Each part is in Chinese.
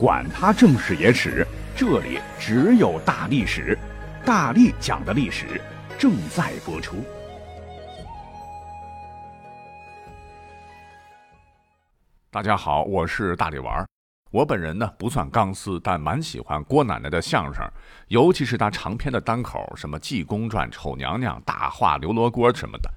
管他正史野史，这里只有大历史，大力讲的历史正在播出。大家好，我是大力丸儿。我本人呢不算钢丝，但蛮喜欢郭奶奶的相声，尤其是她长篇的单口，什么《济公传》《丑娘娘》《大话刘罗锅》什么的。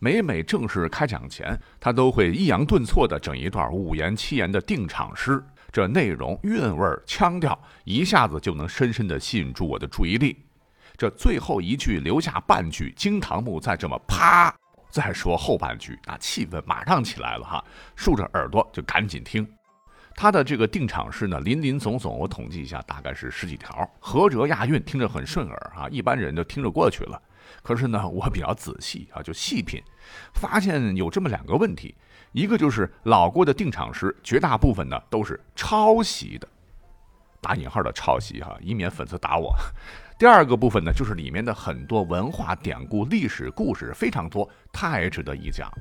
每每正式开讲前，她都会抑扬顿挫地整一段五言七言的定场诗。这内容、韵味、腔调，一下子就能深深地吸引住我的注意力。这最后一句留下半句，惊堂木再这么啪再说后半句，那气氛马上起来了哈！竖着耳朵就赶紧听。他的这个定场诗呢，林林总总，我统计一下，大概是十几条，合辙押韵，听着很顺耳啊，一般人就听着过去了。可是呢，我比较仔细啊，就细品，发现有这么两个问题。一个就是老郭的定场诗，绝大部分呢都是抄袭的，打引号的抄袭哈，以免粉丝打我。第二个部分呢，就是里面的很多文化典故、历史故事非常多，太值得一讲了。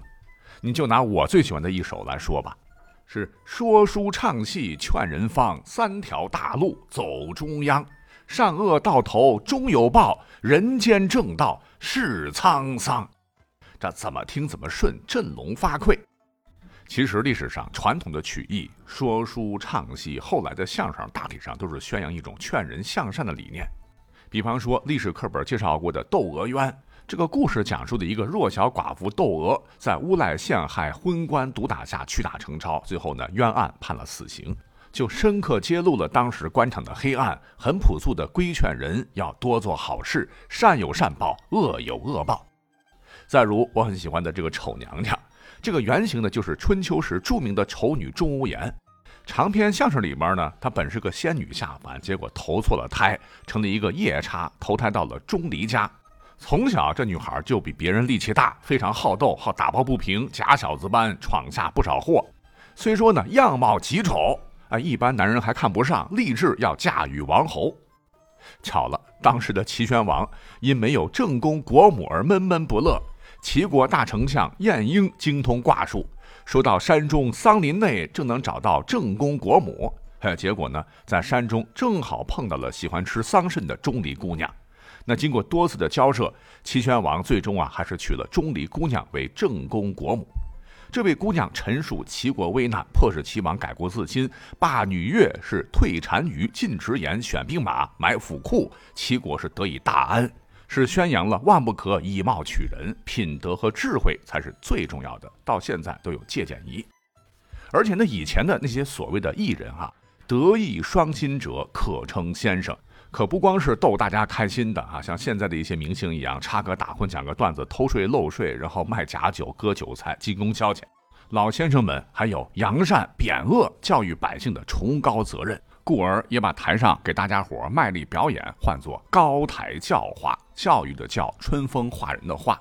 你就拿我最喜欢的一首来说吧，是说书唱戏劝人方，三条大路走中央，善恶到头终有报，人间正道是沧桑。这怎么听怎么顺，振聋发聩。其实历史上传统的曲艺、说书唱戏，后来的相声，大体上都是宣扬一种劝人向善的理念。比方说，历史课本介绍过的《窦娥冤》，这个故事讲述的一个弱小寡妇窦娥，在诬赖陷害昏官毒打下屈打成招，最后呢冤案判了死刑，就深刻揭露了当时官场的黑暗，很朴素的规劝人要多做好事，善有善报，恶有恶报。再如我很喜欢的这个丑娘娘。这个原型呢，就是春秋时著名的丑女钟无艳。长篇相声里边呢，她本是个仙女下凡，结果投错了胎，成了一个夜叉，投胎到了钟离家。从小这女孩就比别人力气大，非常好斗，好打抱不平，假小子般闯下不少祸。虽说呢样貌极丑，啊，一般男人还看不上，立志要嫁与王侯。巧了，当时的齐宣王因没有正宫国母而闷闷不乐。齐国大丞相晏婴精通卦术，说到山中桑林内正能找到正宫国母。哎，结果呢，在山中正好碰到了喜欢吃桑葚的钟离姑娘。那经过多次的交涉，齐宣王最终啊，还是娶了钟离姑娘为正宫国母。这位姑娘陈述齐国危难，迫使齐王改过自新，罢女乐，是退单于，禁直言，选兵马，买府库，齐国是得以大安。是宣扬了万不可以貌取人，品德和智慧才是最重要的。到现在都有借鉴意义。而且呢，以前的那些所谓的艺人啊，德艺双馨者可称先生，可不光是逗大家开心的啊，像现在的一些明星一样，插科打诨、讲个段子、偷税漏税，然后卖假酒、割韭菜、进宫消遣。老先生们还有扬善贬恶、教育百姓的崇高责任。故而也把台上给大家伙卖力表演换作高台教化，教育的教，春风化人的化，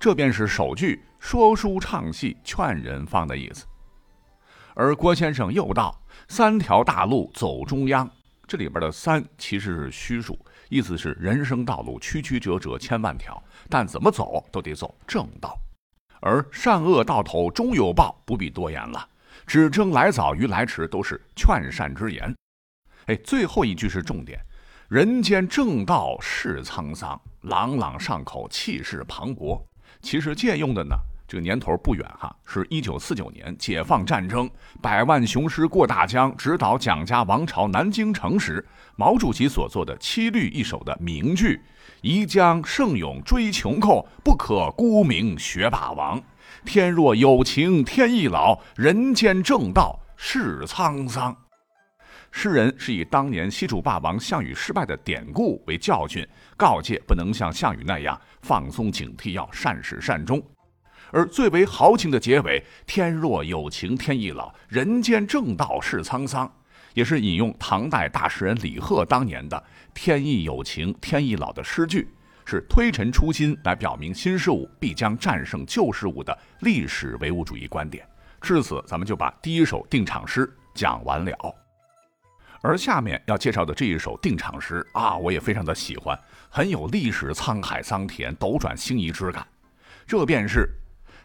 这便是首句说书唱戏劝人方的意思。而郭先生又道：“三条大路走中央。”这里边的“三”其实是虚数，意思是人生道路曲曲折折千万条，但怎么走都得走正道。而善恶到头终有报，不必多言了，只争来早与来迟都是劝善之言。哎，最后一句是重点，“人间正道是沧桑，朗朗上口，气势磅礴。”其实借用的呢，这个年头不远哈，是一九四九年解放战争，百万雄师过大江，直捣蒋家王朝南京城时，毛主席所作的七律一首的名句：“宜将胜勇追穷寇，不可沽名学霸王。天若有情天亦老，人间正道是沧桑。”诗人是以当年西楚霸王项羽失败的典故为教训，告诫不能像项羽那样放松警惕，要善始善终。而最为豪情的结尾“天若有情天亦老，人间正道是沧桑”，也是引用唐代大诗人李贺当年的“天亦有情天亦老”的诗句，是推陈出新，来表明新事物必将战胜旧事物的历史唯物主义观点。至此，咱们就把第一首定场诗讲完了。而下面要介绍的这一首定场诗啊，我也非常的喜欢，很有历史沧海桑田、斗转星移之感。这便是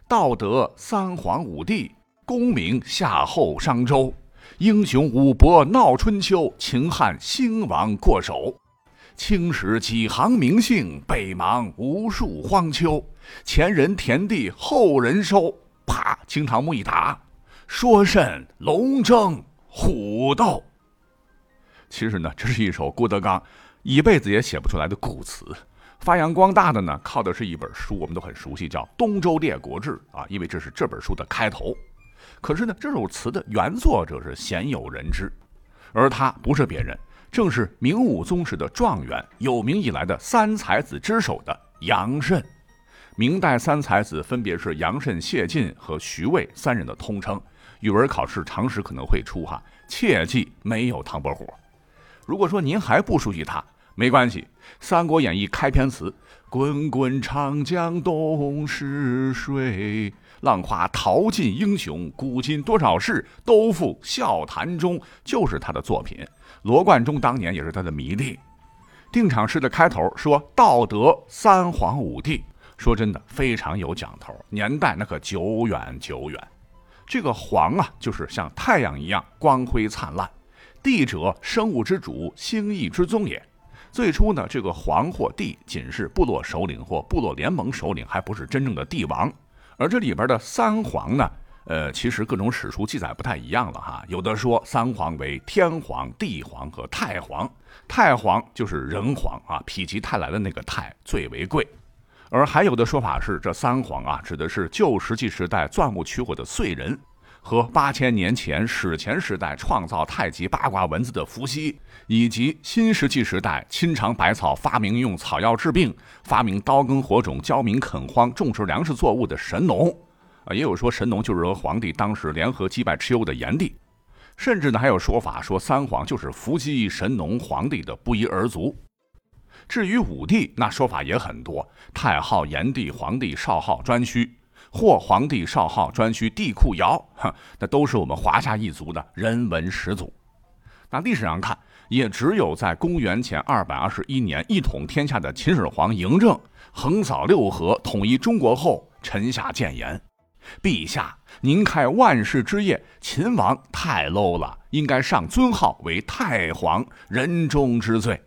道德三皇五帝，功名夏后商周，英雄武伯闹春秋，秦汉兴亡过手。青史几行名姓，北邙无数荒丘。前人田地，后人收。啪！惊堂木一打，说甚龙争虎斗？其实呢，这是一首郭德纲一辈子也写不出来的古词。发扬光大的呢，靠的是一本书，我们都很熟悉，叫《东周列国志》啊，因为这是这本书的开头。可是呢，这首词的原作者是鲜有人知，而他不是别人。正是明武宗时的状元，有名以来的三才子之首的杨慎。明代三才子分别是杨慎、谢晋和徐渭三人的通称。语文考试常识可能会出哈，切记没有唐伯虎。如果说您还不熟悉他，没关系，《三国演义》开篇词“滚滚长江东逝水，浪花淘尽英雄，古今多少事，都付笑谈中”，就是他的作品。罗贯中当年也是他的迷弟。定场诗的开头说“道德三皇五帝”，说真的非常有讲头，年代那可久远久远。这个“皇”啊，就是像太阳一样光辉灿烂；“帝”者，生物之主，星翼之宗也。最初呢，这个“皇”或“帝”仅是部落首领或部落联盟首领，还不是真正的帝王。而这里边的三皇呢？呃，其实各种史书记载不太一样了哈。有的说三皇为天皇、地皇和太皇，太皇就是人皇啊，否极泰来的那个泰最为贵。而还有的说法是，这三皇啊，指的是旧石器时代钻木取火的燧人，和八千年前史前时代创造太极八卦文字的伏羲，以及新石器时代亲尝百草、发明用草药治病、发明刀耕火种、教民垦荒、种植粮食作物的神农。啊，也有说神农就是和皇帝当时联合击败蚩尤的炎帝，甚至呢还有说法说三皇就是伏羲、神农、皇帝的不一而足。至于五帝，那说法也很多，太昊、炎帝、皇帝、少昊、颛顼，或皇帝、少昊、专区地库窑，哈，那都是我们华夏一族的人文始祖。那历史上看，也只有在公元前二百二十一年一统天下的秦始皇嬴政横扫六合，统一中国后，臣下谏言。陛下，您开万世之业，秦王太 low 了，应该上尊号为太皇，人中之最。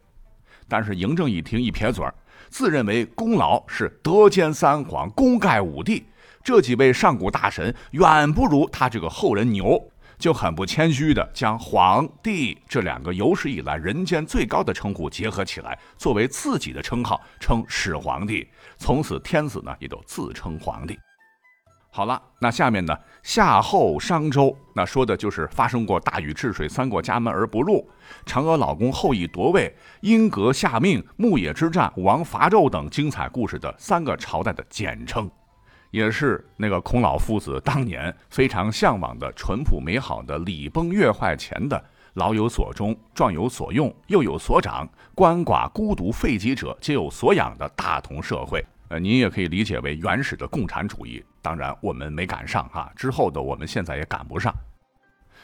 但是嬴政一听，一撇嘴儿，自认为功劳是德兼三皇，功盖五帝，这几位上古大神远不如他这个后人牛，就很不谦虚的将皇帝这两个有史以来人间最高的称呼结合起来，作为自己的称号，称始皇帝。从此天子呢，也都自称皇帝。好了，那下面呢？夏后商周，那说的就是发生过大禹治水三过家门而不入，嫦娥老公后羿夺位，殷格下命，牧野之战，武王伐纣等精彩故事的三个朝代的简称，也是那个孔老夫子当年非常向往的淳朴美好的礼崩乐坏前的老有所终，壮有所用，幼有所长，鳏寡孤独废疾者皆有所养的大同社会。呃，您也可以理解为原始的共产主义。当然，我们没赶上哈，之后的我们现在也赶不上。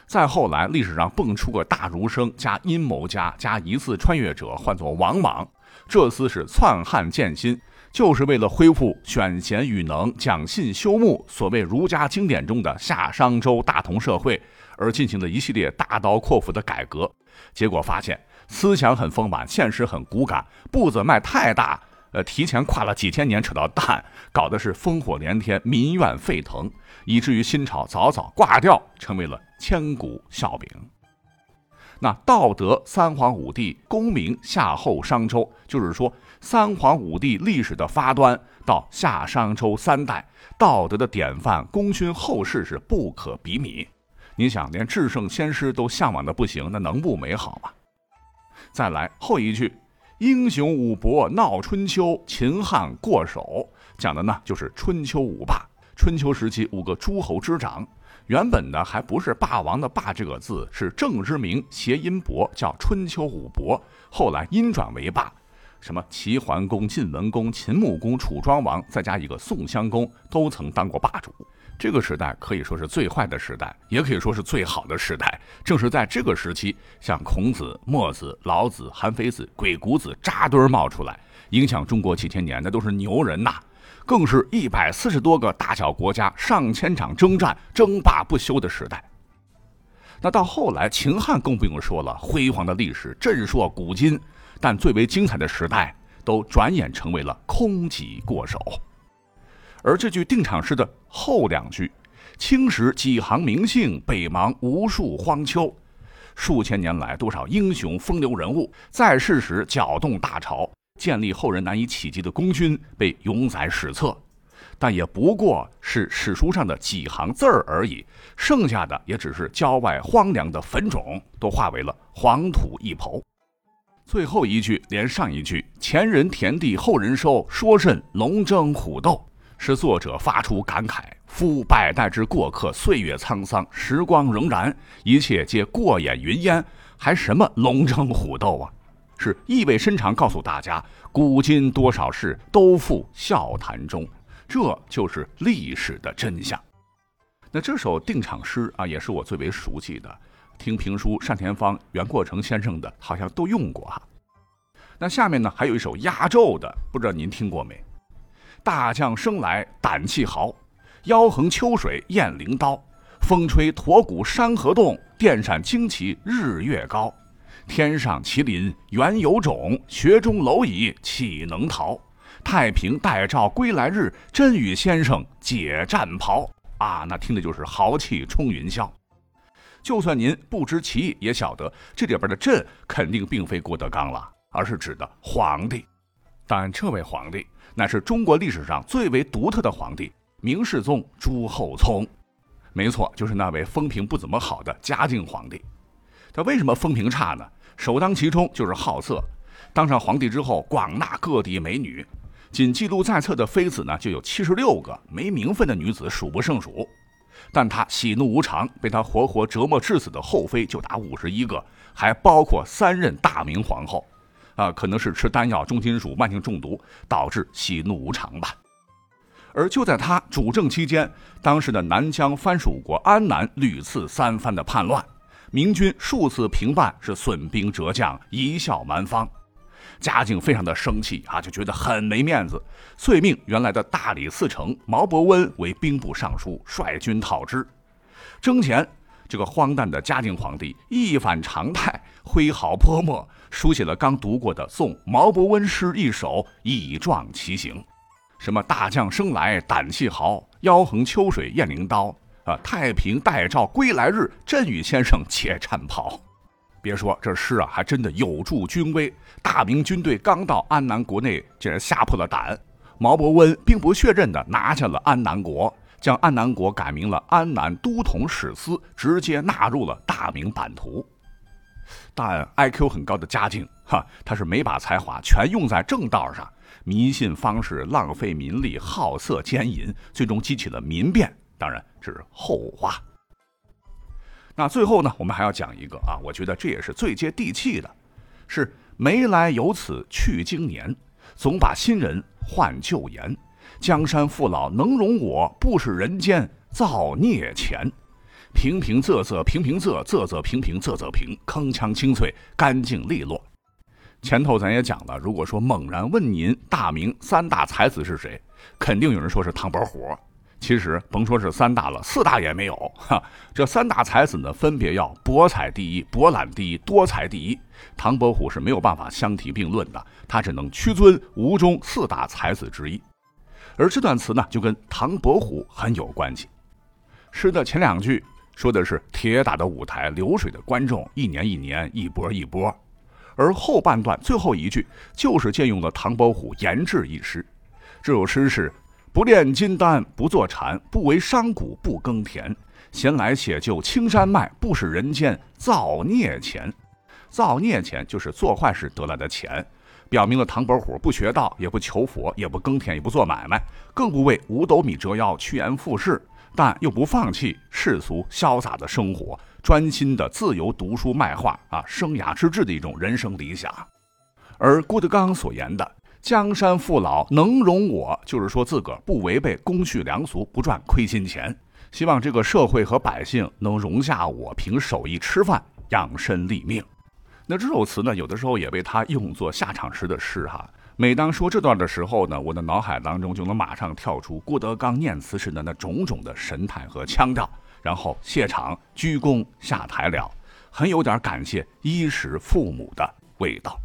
再后来，历史上蹦出个大儒生加阴谋家加疑似穿越者，唤作王莽。这厮是篡汉建新，就是为了恢复选贤与能、讲信修睦，所谓儒家经典中的夏商周大同社会而进行的一系列大刀阔斧的改革。结果发现，思想很丰满，现实很骨感，步子迈太大。呃，提前跨了几千年扯到蛋，搞的是烽火连天，民怨沸腾，以至于新朝早早挂掉，成为了千古笑柄。那道德三皇五帝，功名夏后商周，就是说三皇五帝历史的发端到夏商周三代，道德的典范，功勋后世是不可比拟。你想，连至圣先师都向往的不行，那能不美好吗？再来后一句。英雄武伯闹春秋，秦汉过手，讲的呢就是春秋五霸。春秋时期五个诸侯之长，原本呢还不是霸王的霸这个字，是正之名，谐音伯，叫春秋五伯。后来音转为霸，什么齐桓公、晋文公、秦穆公、楚庄王，再加一个宋襄公，都曾当过霸主。这个时代可以说是最坏的时代，也可以说是最好的时代。正是在这个时期，像孔子、墨子、老子、韩非子、鬼谷子扎堆冒出来，影响中国几千年，那都是牛人呐！更是一百四十多个大小国家、上千场征战、争霸不休的时代。那到后来，秦汉更不用说了，辉煌的历史震烁古今，但最为精彩的时代，都转眼成为了空棘过手。而这句定场诗的后两句：“青史几行名姓，北邙无数荒丘。”数千年来，多少英雄风流人物在世时搅动大潮，建立后人难以企及的功勋，被永载史册。但也不过是史书上的几行字儿而已，剩下的也只是郊外荒凉的坟冢，都化为了黄土一抔。最后一句连上一句“前人田地，后人收，说甚龙争虎斗”，使作者发出感慨：“夫百代之过客，岁月沧桑，时光荏苒，一切皆过眼云烟，还什么龙争虎斗啊？”是意味深长，告诉大家，古今多少事，都付笑谈中。这就是历史的真相。那这首定场诗啊，也是我最为熟悉的。听评书单田芳、袁阔成先生的，好像都用过哈。那下面呢，还有一首压轴的，不知道您听过没？大将生来胆气豪，腰横秋水雁翎刀。风吹驼骨山河动，电闪惊旗日月高。天上麒麟原有种，雪中蝼蚁岂能逃？太平待诏归来日，真与先生解战袍啊！那听的就是豪气冲云霄。就算您不知其意，也晓得这里边的“朕”肯定并非郭德纲了，而是指的皇帝。但这位皇帝乃是中国历史上最为独特的皇帝——明世宗朱厚熜。没错，就是那位风评不怎么好的嘉靖皇帝。他为什么风评差呢？首当其冲就是好色。当上皇帝之后，广纳各地美女。仅记录在册的妃子呢，就有七十六个，没名分的女子数不胜数。但他喜怒无常，被他活活折磨致死的后妃就达五十一个，还包括三任大明皇后。啊，可能是吃丹药、重金属、慢性中毒导致喜怒无常吧。而就在他主政期间，当时的南疆藩属国安南屡次三番的叛乱，明军数次平叛，是损兵折将，贻笑蛮方。嘉靖非常的生气啊，就觉得很没面子，遂命原来的大理寺丞毛伯温为兵部尚书，率军讨之。征前，这个荒诞的嘉靖皇帝一反常态，挥毫泼墨，书写了刚读过的送毛伯温诗一首，以壮其行。什么大将生来胆气豪，腰横秋水雁翎刀啊！太平待诏归来日，朕与先生解战袍。别说这诗啊，还真的有助军威。大明军队刚到安南国内，竟然吓破了胆。毛伯温兵不血刃地拿下了安南国，将安南国改名了安南都统使司，直接纳入了大明版图。但 IQ 很高的嘉靖，哈，他是没把才华全用在正道上，迷信方式，浪费民力，好色奸淫，最终激起了民变。当然这是后话。那最后呢，我们还要讲一个啊，我觉得这也是最接地气的，是没来由此去经年，总把新人换旧颜。江山父老能容我，不使人间造孽钱。平平仄仄平平仄，仄仄平平仄仄平，铿锵清脆，干净利落。前头咱也讲了，如果说猛然问您大明三大才子是谁，肯定有人说是唐伯虎。其实甭说是三大了，四大也没有哈。这三大才子呢，分别要博采第一、博览第一、多才第一。唐伯虎是没有办法相提并论的，他只能屈尊吴中四大才子之一。而这段词呢，就跟唐伯虎很有关系。诗的前两句说的是铁打的舞台，流水的观众，一年一年，一波一波。而后半段最后一句就是借用了唐伯虎言志一诗。这首诗是。不炼金丹不坐禅，不为商贾不耕田。闲来且就青山脉，不使人间造孽钱。造孽钱就是做坏事得来的钱，表明了唐伯虎不学道，也不求佛，也不耕田，也不做买卖，更不为五斗米折腰、趋炎附势，但又不放弃世俗潇洒的生活，专心的自由读书卖画啊，生涯之志的一种人生理想。而郭德纲所言的。江山父老能容我，就是说自个儿不违背公序良俗，不赚亏心钱。希望这个社会和百姓能容下我，凭手艺吃饭，养身立命。那这首词呢，有的时候也被他用作下场时的诗哈。每当说这段的时候呢，我的脑海当中就能马上跳出郭德纲念词时的那种种的神态和腔调然后谢场鞠躬下台了，很有点感谢衣食父母的味道。